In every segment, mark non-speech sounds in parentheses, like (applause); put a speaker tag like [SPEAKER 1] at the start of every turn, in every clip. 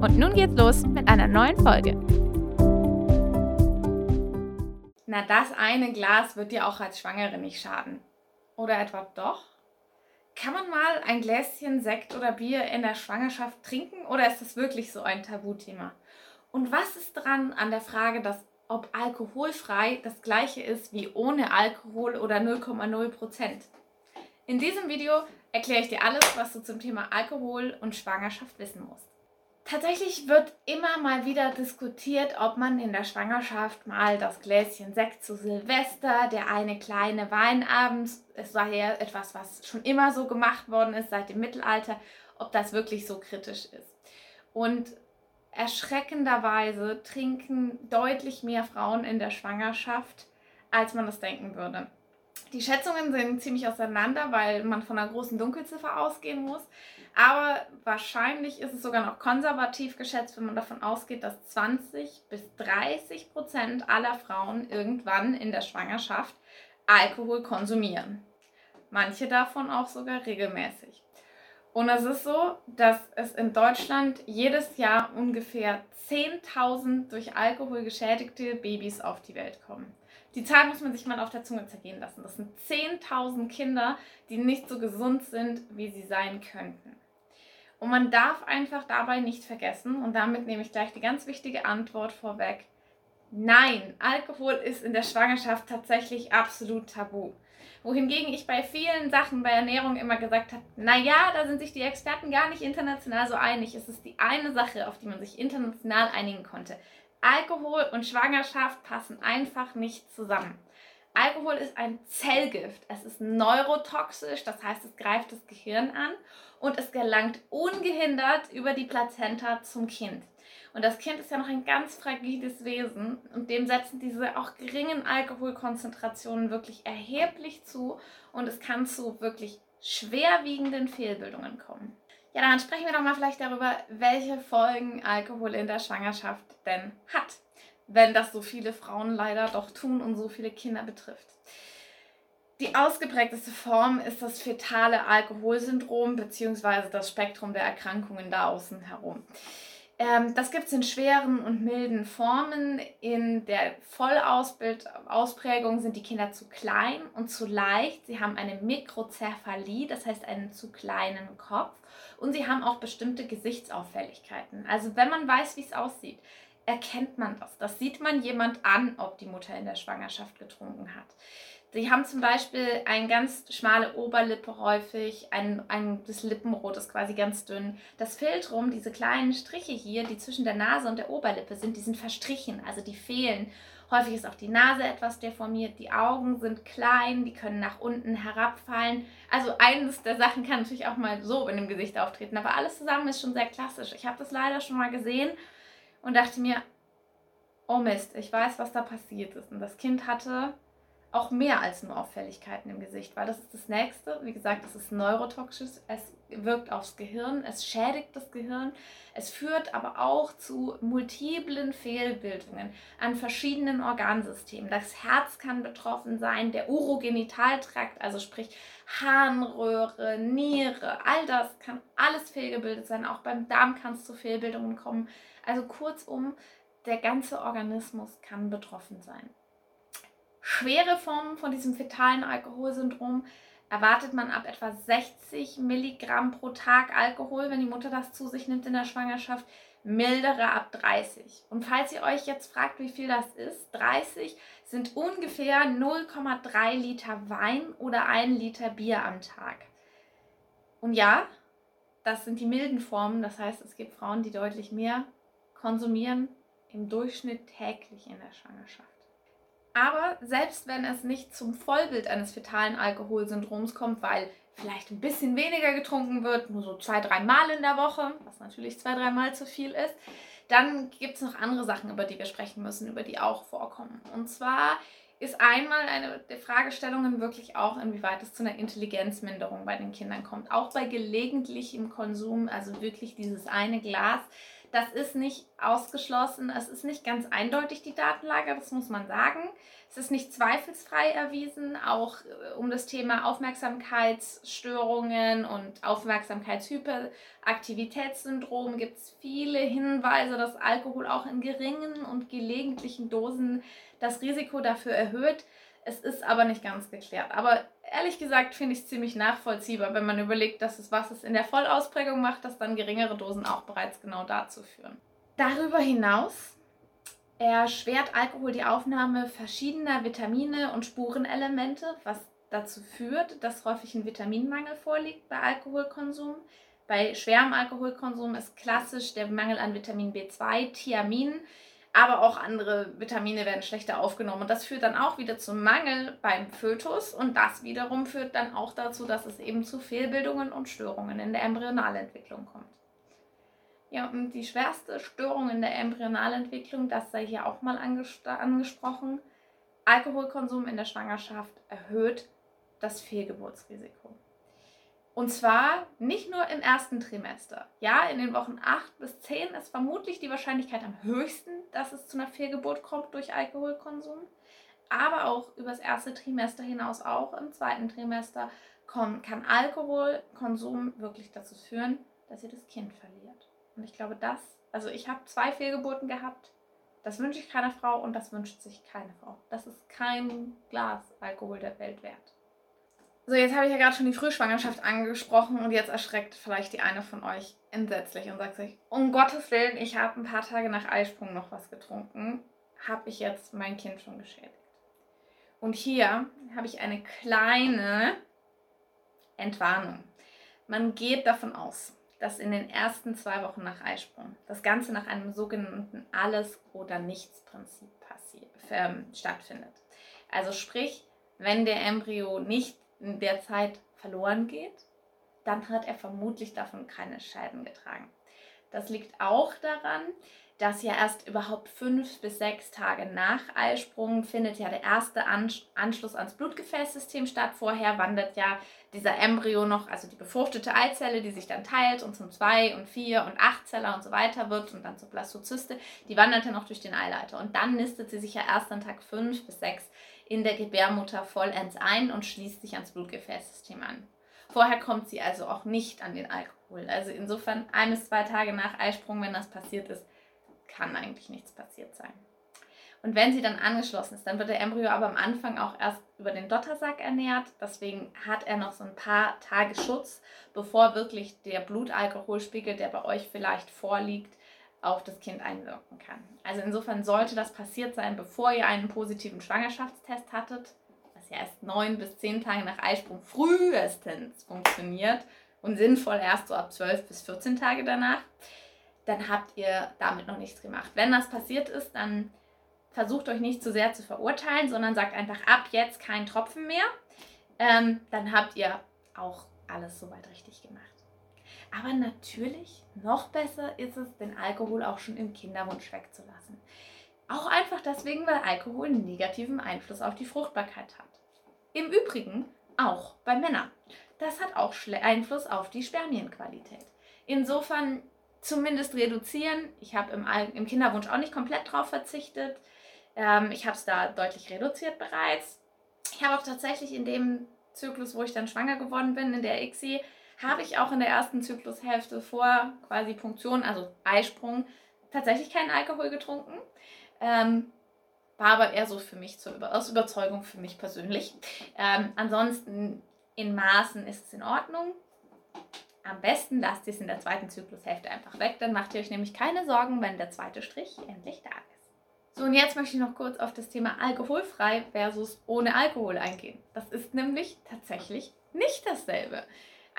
[SPEAKER 1] Und nun geht's los mit einer neuen Folge.
[SPEAKER 2] Na, das eine Glas wird dir auch als Schwangere nicht schaden. Oder etwa doch? Kann man mal ein Gläschen Sekt oder Bier in der Schwangerschaft trinken oder ist das wirklich so ein Tabuthema? Und was ist dran an der Frage, dass ob alkoholfrei das gleiche ist wie ohne Alkohol oder 0,0 Prozent? In diesem Video erkläre ich dir alles, was du zum Thema Alkohol und Schwangerschaft wissen musst. Tatsächlich wird immer mal wieder diskutiert, ob man in der Schwangerschaft mal das Gläschen Sekt zu Silvester, der eine kleine Weinabend, es war ja etwas, was schon immer so gemacht worden ist seit dem Mittelalter, ob das wirklich so kritisch ist. Und erschreckenderweise trinken deutlich mehr Frauen in der Schwangerschaft, als man das denken würde. Die Schätzungen sind ziemlich auseinander, weil man von einer großen Dunkelziffer ausgehen muss. Aber wahrscheinlich ist es sogar noch konservativ geschätzt, wenn man davon ausgeht, dass 20 bis 30 Prozent aller Frauen irgendwann in der Schwangerschaft Alkohol konsumieren. Manche davon auch sogar regelmäßig. Und es ist so, dass es in Deutschland jedes Jahr ungefähr 10.000 durch Alkohol geschädigte Babys auf die Welt kommen. Die Zahl muss man sich mal auf der Zunge zergehen lassen. Das sind 10.000 Kinder, die nicht so gesund sind, wie sie sein könnten. Und man darf einfach dabei nicht vergessen, und damit nehme ich gleich die ganz wichtige Antwort vorweg, nein, Alkohol ist in der Schwangerschaft tatsächlich absolut tabu. Wohingegen ich bei vielen Sachen bei Ernährung immer gesagt habe, naja, da sind sich die Experten gar nicht international so einig. Es ist die eine Sache, auf die man sich international einigen konnte. Alkohol und Schwangerschaft passen einfach nicht zusammen. Alkohol ist ein Zellgift. Es ist neurotoxisch, das heißt, es greift das Gehirn an und es gelangt ungehindert über die Plazenta zum Kind. Und das Kind ist ja noch ein ganz fragiles Wesen und dem setzen diese auch geringen Alkoholkonzentrationen wirklich erheblich zu und es kann zu wirklich schwerwiegenden Fehlbildungen kommen. Ja, dann sprechen wir doch mal vielleicht darüber, welche Folgen Alkohol in der Schwangerschaft denn hat, wenn das so viele Frauen leider doch tun und so viele Kinder betrifft. Die ausgeprägteste Form ist das fetale Alkoholsyndrom bzw. das Spektrum der Erkrankungen da außen herum. Ähm, das gibt es in schweren und milden Formen. In der Vollausprägung sind die Kinder zu klein und zu leicht. Sie haben eine Mikrozephalie, das heißt einen zu kleinen Kopf. Und sie haben auch bestimmte Gesichtsauffälligkeiten. Also wenn man weiß, wie es aussieht, erkennt man das. Das sieht man jemand an, ob die Mutter in der Schwangerschaft getrunken hat. Sie haben zum Beispiel eine ganz schmale Oberlippe häufig, ein, ein, das Lippenrot ist quasi ganz dünn. Das Filtrum, diese kleinen Striche hier, die zwischen der Nase und der Oberlippe sind, die sind verstrichen, also die fehlen. Häufig ist auch die Nase etwas deformiert, die Augen sind klein, die können nach unten herabfallen. Also eines der Sachen kann natürlich auch mal so in dem Gesicht auftreten, aber alles zusammen ist schon sehr klassisch. Ich habe das leider schon mal gesehen und dachte mir, oh Mist, ich weiß, was da passiert ist. Und das Kind hatte auch mehr als nur Auffälligkeiten im Gesicht, weil das ist das nächste. Wie gesagt, es ist neurotoxisch, es wirkt aufs Gehirn, es schädigt das Gehirn, es führt aber auch zu multiplen Fehlbildungen an verschiedenen Organsystemen. Das Herz kann betroffen sein, der Urogenitaltrakt, also sprich Harnröhre, Niere, all das kann alles fehlgebildet sein. Auch beim Darm kann es zu Fehlbildungen kommen. Also kurzum, der ganze Organismus kann betroffen sein. Schwere Formen von diesem fetalen Alkoholsyndrom erwartet man ab etwa 60 Milligramm pro Tag Alkohol, wenn die Mutter das zu sich nimmt in der Schwangerschaft. Mildere ab 30. Und falls ihr euch jetzt fragt, wie viel das ist, 30 sind ungefähr 0,3 Liter Wein oder 1 Liter Bier am Tag. Und ja, das sind die milden Formen. Das heißt, es gibt Frauen, die deutlich mehr konsumieren, im Durchschnitt täglich in der Schwangerschaft. Aber selbst wenn es nicht zum Vollbild eines fetalen Alkoholsyndroms kommt, weil vielleicht ein bisschen weniger getrunken wird, nur so zwei, drei Mal in der Woche, was natürlich zwei, drei Mal zu viel ist, Dann gibt es noch andere Sachen, über die wir sprechen müssen, über die auch vorkommen. Und zwar ist einmal eine der Fragestellungen wirklich auch, inwieweit es zu einer Intelligenzminderung bei den Kindern kommt. Auch bei gelegentlichem Konsum, also wirklich dieses eine Glas. Das ist nicht ausgeschlossen, es ist nicht ganz eindeutig die Datenlage, das muss man sagen. Es ist nicht zweifelsfrei erwiesen, auch äh, um das Thema Aufmerksamkeitsstörungen und Aufmerksamkeitshyperaktivitätssyndrom gibt es viele Hinweise, dass Alkohol auch in geringen und gelegentlichen Dosen das Risiko dafür erhöht. Es ist aber nicht ganz geklärt. Aber ehrlich gesagt finde ich es ziemlich nachvollziehbar, wenn man überlegt, dass es was es in der Vollausprägung macht, dass dann geringere Dosen auch bereits genau dazu führen. Darüber hinaus erschwert Alkohol die Aufnahme verschiedener Vitamine und Spurenelemente, was dazu führt, dass häufig ein Vitaminmangel vorliegt bei Alkoholkonsum. Bei schwerem Alkoholkonsum ist klassisch der Mangel an Vitamin B2, Thiamin, aber auch andere Vitamine werden schlechter aufgenommen. Und das führt dann auch wieder zum Mangel beim Fötus und das wiederum führt dann auch dazu, dass es eben zu Fehlbildungen und Störungen in der Embryonalentwicklung kommt. Ja, und die schwerste Störung in der Embryonalentwicklung, das sei hier auch mal angesprochen, Alkoholkonsum in der Schwangerschaft erhöht das Fehlgeburtsrisiko. Und zwar nicht nur im ersten Trimester. Ja, in den Wochen 8 bis 10 ist vermutlich die Wahrscheinlichkeit am höchsten, dass es zu einer Fehlgeburt kommt durch Alkoholkonsum. Aber auch über das erste Trimester hinaus, auch im zweiten Trimester, kann Alkoholkonsum wirklich dazu führen, dass ihr das Kind verliert. Und ich glaube, das, also ich habe zwei Fehlgeburten gehabt. Das wünsche ich keiner Frau und das wünscht sich keine Frau. Das ist kein Glas Alkohol der Welt wert. So, jetzt habe ich ja gerade schon die Frühschwangerschaft angesprochen und jetzt erschreckt vielleicht die eine von euch entsetzlich und sagt sich, um Gottes Willen, ich habe ein paar Tage nach Eisprung noch was getrunken. Habe ich jetzt mein Kind schon geschädigt? Und hier habe ich eine kleine Entwarnung. Man geht davon aus, dass in den ersten zwei Wochen nach Eisprung das Ganze nach einem sogenannten Alles- oder Nichts-Prinzip ähm, stattfindet. Also sprich, wenn der Embryo nicht in der Zeit verloren geht, dann hat er vermutlich davon keine Schäden getragen. Das liegt auch daran, dass ja erst überhaupt fünf bis sechs Tage nach Eisprung findet ja der erste Anschluss ans Blutgefäßsystem statt. Vorher wandert ja dieser Embryo noch, also die befruchtete Eizelle, die sich dann teilt und zum 2 und 4 und 8 Zeller und so weiter wird und dann zur Blastozyste, die wandert ja noch durch den Eileiter. Und dann nistet sie sich ja erst an Tag 5 bis 6 in der Gebärmutter vollends ein und schließt sich ans Blutgefäßsystem an. Vorher kommt sie also auch nicht an den Alkohol. Also insofern ein bis zwei Tage nach Eisprung, wenn das passiert ist, kann eigentlich nichts passiert sein. Und wenn sie dann angeschlossen ist, dann wird der Embryo aber am Anfang auch erst über den Dottersack ernährt. Deswegen hat er noch so ein paar Tage Schutz, bevor wirklich der Blutalkoholspiegel, der bei euch vielleicht vorliegt, auf das Kind einwirken kann. Also insofern sollte das passiert sein, bevor ihr einen positiven Schwangerschaftstest hattet, was ja erst neun bis zehn Tage nach Eisprung frühestens funktioniert und sinnvoll erst so ab 12 bis 14 Tage danach, dann habt ihr damit noch nichts gemacht. Wenn das passiert ist, dann versucht euch nicht zu sehr zu verurteilen, sondern sagt einfach ab jetzt kein Tropfen mehr. Ähm, dann habt ihr auch alles soweit richtig gemacht. Aber natürlich, noch besser ist es, den Alkohol auch schon im Kinderwunsch wegzulassen. Auch einfach deswegen, weil Alkohol einen negativen Einfluss auf die Fruchtbarkeit hat. Im Übrigen auch bei Männern. Das hat auch Einfluss auf die Spermienqualität. Insofern zumindest reduzieren. Ich habe im, im, Kinderwunsch auch nicht komplett drauf verzichtet. Ähm, ich habe es da deutlich reduziert bereits. Ich habe auch tatsächlich in dem Zyklus, wo ich dann schwanger geworden bin, in der ICSI, habe ich auch in der ersten Zyklushälfte vor quasi Punktion, also Eisprung, tatsächlich keinen Alkohol getrunken. Ähm, war aber eher so für mich zur Über aus Überzeugung für mich persönlich. Ähm, ansonsten in Maßen ist es in Ordnung. Am besten lasst ihr es in der zweiten Zyklushälfte einfach weg, dann macht ihr euch nämlich keine Sorgen, wenn der zweite Strich endlich da ist. So, und jetzt möchte ich noch kurz auf das Thema alkoholfrei versus ohne Alkohol eingehen. Das ist nämlich tatsächlich nicht dasselbe.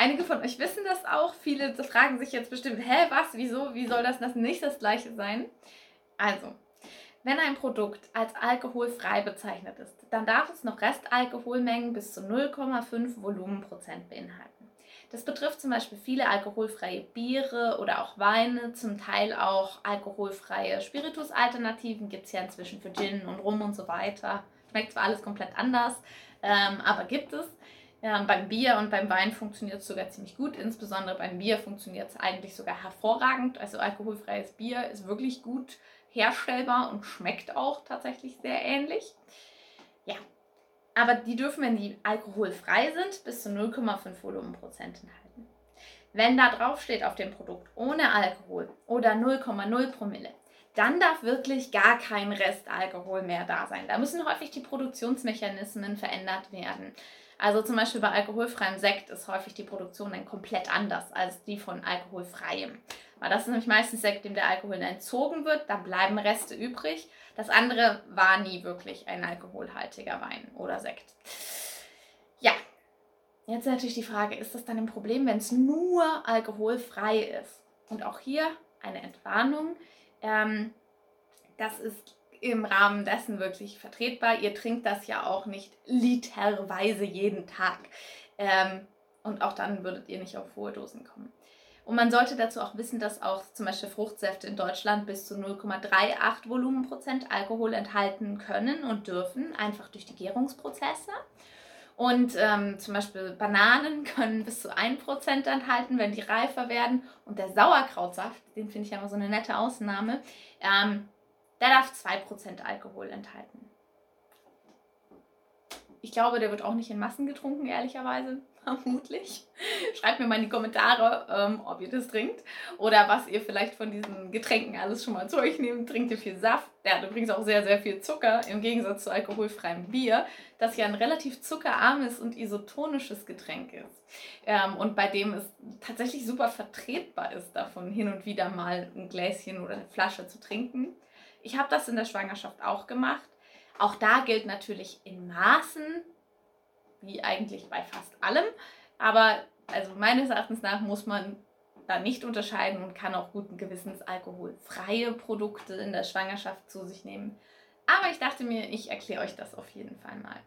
[SPEAKER 2] Einige von euch wissen das auch. Viele fragen sich jetzt bestimmt, hä, was, wieso, wie soll das, das nicht das gleiche sein? Also, wenn ein Produkt als alkoholfrei bezeichnet ist, dann darf es noch Restalkoholmengen bis zu 0,5 Volumenprozent beinhalten. Das betrifft zum Beispiel viele alkoholfreie Biere oder auch Weine, zum Teil auch alkoholfreie Spiritusalternativen gibt es ja inzwischen für Gin und Rum und so weiter. Schmeckt zwar alles komplett anders, ähm, aber gibt es. Ähm, beim Bier und beim Wein funktioniert es sogar ziemlich gut. Insbesondere beim Bier funktioniert es eigentlich sogar hervorragend. Also alkoholfreies Bier ist wirklich gut herstellbar und schmeckt auch tatsächlich sehr ähnlich. Ja, aber die dürfen, wenn die alkoholfrei sind, bis zu 0,5 Volumenprozent enthalten. Wenn da drauf steht auf dem Produkt ohne Alkohol oder 0,0 Promille, dann darf wirklich gar kein Restalkohol mehr da sein. Da müssen häufig die Produktionsmechanismen verändert werden. Also zum Beispiel bei alkoholfreiem Sekt ist häufig die Produktion dann komplett anders als die von alkoholfreiem. Weil das ist nämlich meistens Sekt, dem der Alkohol entzogen wird, dann bleiben Reste übrig. Das andere war nie wirklich ein alkoholhaltiger Wein oder Sekt. Ja, jetzt natürlich die Frage, ist das dann ein Problem, wenn es nur alkoholfrei ist? Und auch hier eine Entwarnung. Ähm, das ist im Rahmen dessen wirklich vertretbar. Ihr trinkt das ja auch nicht literweise jeden Tag. Ähm, und auch dann würdet ihr nicht auf hohe Dosen kommen. Und man sollte dazu auch wissen, dass auch zum Beispiel Fruchtsäfte in Deutschland bis zu 0,38 Volumenprozent Alkohol enthalten können und dürfen, einfach durch die Gärungsprozesse. Und ähm, zum Beispiel Bananen (laughs) können bis zu 1% enthalten, wenn die reifer werden. Und der Sauerkrautsaft, den finde ich ja immer so eine nette Ausnahme, ähm, der darf 2% Alkohol enthalten. Ich glaube, der wird auch nicht in Massen getrunken, ehrlicherweise. (laughs) Vermutlich. Schreibt mir mal in die Kommentare, ähm, ob ihr das trinkt oder was ihr vielleicht von diesen Getränken alles schon mal zu euch nehmt. Trinkt ihr viel Saft? Der hat übrigens auch sehr, sehr viel Zucker im Gegensatz zu alkoholfreiem Bier, das ja ein relativ zuckerarmes und isotonisches Getränk ist. Ähm, und bei dem es tatsächlich super vertretbar ist, davon hin und wieder mal ein Gläschen oder eine Flasche zu trinken. Ich habe das in der Schwangerschaft auch gemacht. Auch da gilt natürlich in Maßen, wie eigentlich bei fast allem. Aber also meines Erachtens nach muss man da nicht unterscheiden und kann auch guten Gewissens alkoholfreie Produkte in der Schwangerschaft zu sich nehmen. Aber ich dachte mir, ich erkläre euch das auf jeden Fall mal.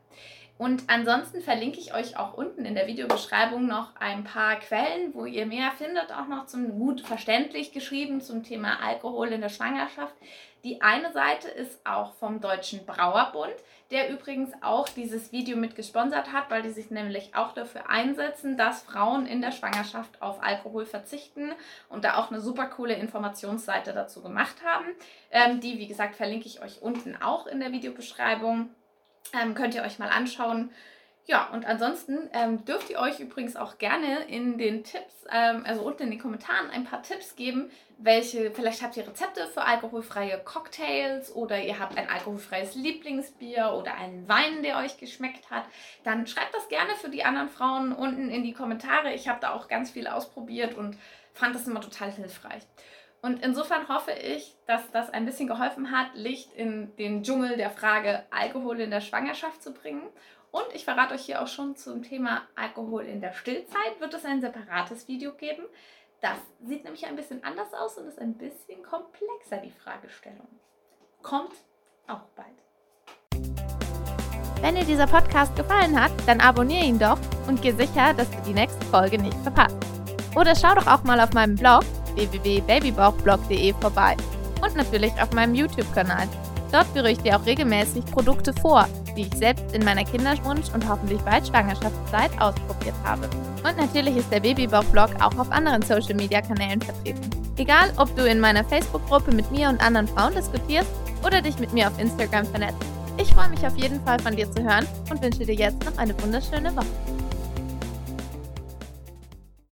[SPEAKER 2] Und ansonsten verlinke ich euch auch unten in der Videobeschreibung noch ein paar Quellen, wo ihr mehr findet, auch noch zum gut verständlich geschrieben zum Thema Alkohol in der Schwangerschaft. Die eine Seite ist auch vom Deutschen Brauerbund, der übrigens auch dieses Video mit gesponsert hat, weil die sich nämlich auch dafür einsetzen, dass Frauen in der Schwangerschaft auf Alkohol verzichten und da auch eine super coole Informationsseite dazu gemacht haben. Ähm, die, wie gesagt, verlinke ich euch unten auch in der Videobeschreibung. Ähm, könnt ihr euch mal anschauen. Ja, und ansonsten ähm, dürft ihr euch übrigens auch gerne in den Tipps, ähm, also unten in den Kommentaren, ein paar Tipps geben, welche, vielleicht habt ihr Rezepte für alkoholfreie Cocktails oder ihr habt ein alkoholfreies Lieblingsbier oder einen Wein, der euch geschmeckt hat. Dann schreibt das gerne für die anderen Frauen unten in die Kommentare. Ich habe da auch ganz viel ausprobiert und fand das immer total hilfreich. Und insofern hoffe ich, dass das ein bisschen geholfen hat, Licht in den Dschungel der Frage Alkohol in der Schwangerschaft zu bringen. Und ich verrate euch hier auch schon zum Thema Alkohol in der Stillzeit, wird es ein separates Video geben. Das sieht nämlich ein bisschen anders aus und ist ein bisschen komplexer, die Fragestellung. Kommt auch bald.
[SPEAKER 1] Wenn dir dieser Podcast gefallen hat, dann abonniere ihn doch und geh sicher, dass du die nächste Folge nicht verpasst. Oder schau doch auch mal auf meinem Blog www.babybauchblog.de vorbei und natürlich auf meinem YouTube-Kanal. Dort führe ich dir auch regelmäßig Produkte vor, die ich selbst in meiner Kinderwunsch- und hoffentlich bald Schwangerschaftszeit ausprobiert habe. Und natürlich ist der Babybauch-Blog auch auf anderen Social-Media-Kanälen vertreten. Egal, ob du in meiner Facebook-Gruppe mit mir und anderen Frauen diskutierst oder dich mit mir auf Instagram vernetzt. Ich freue mich auf jeden Fall von dir zu hören und wünsche dir jetzt noch eine wunderschöne Woche.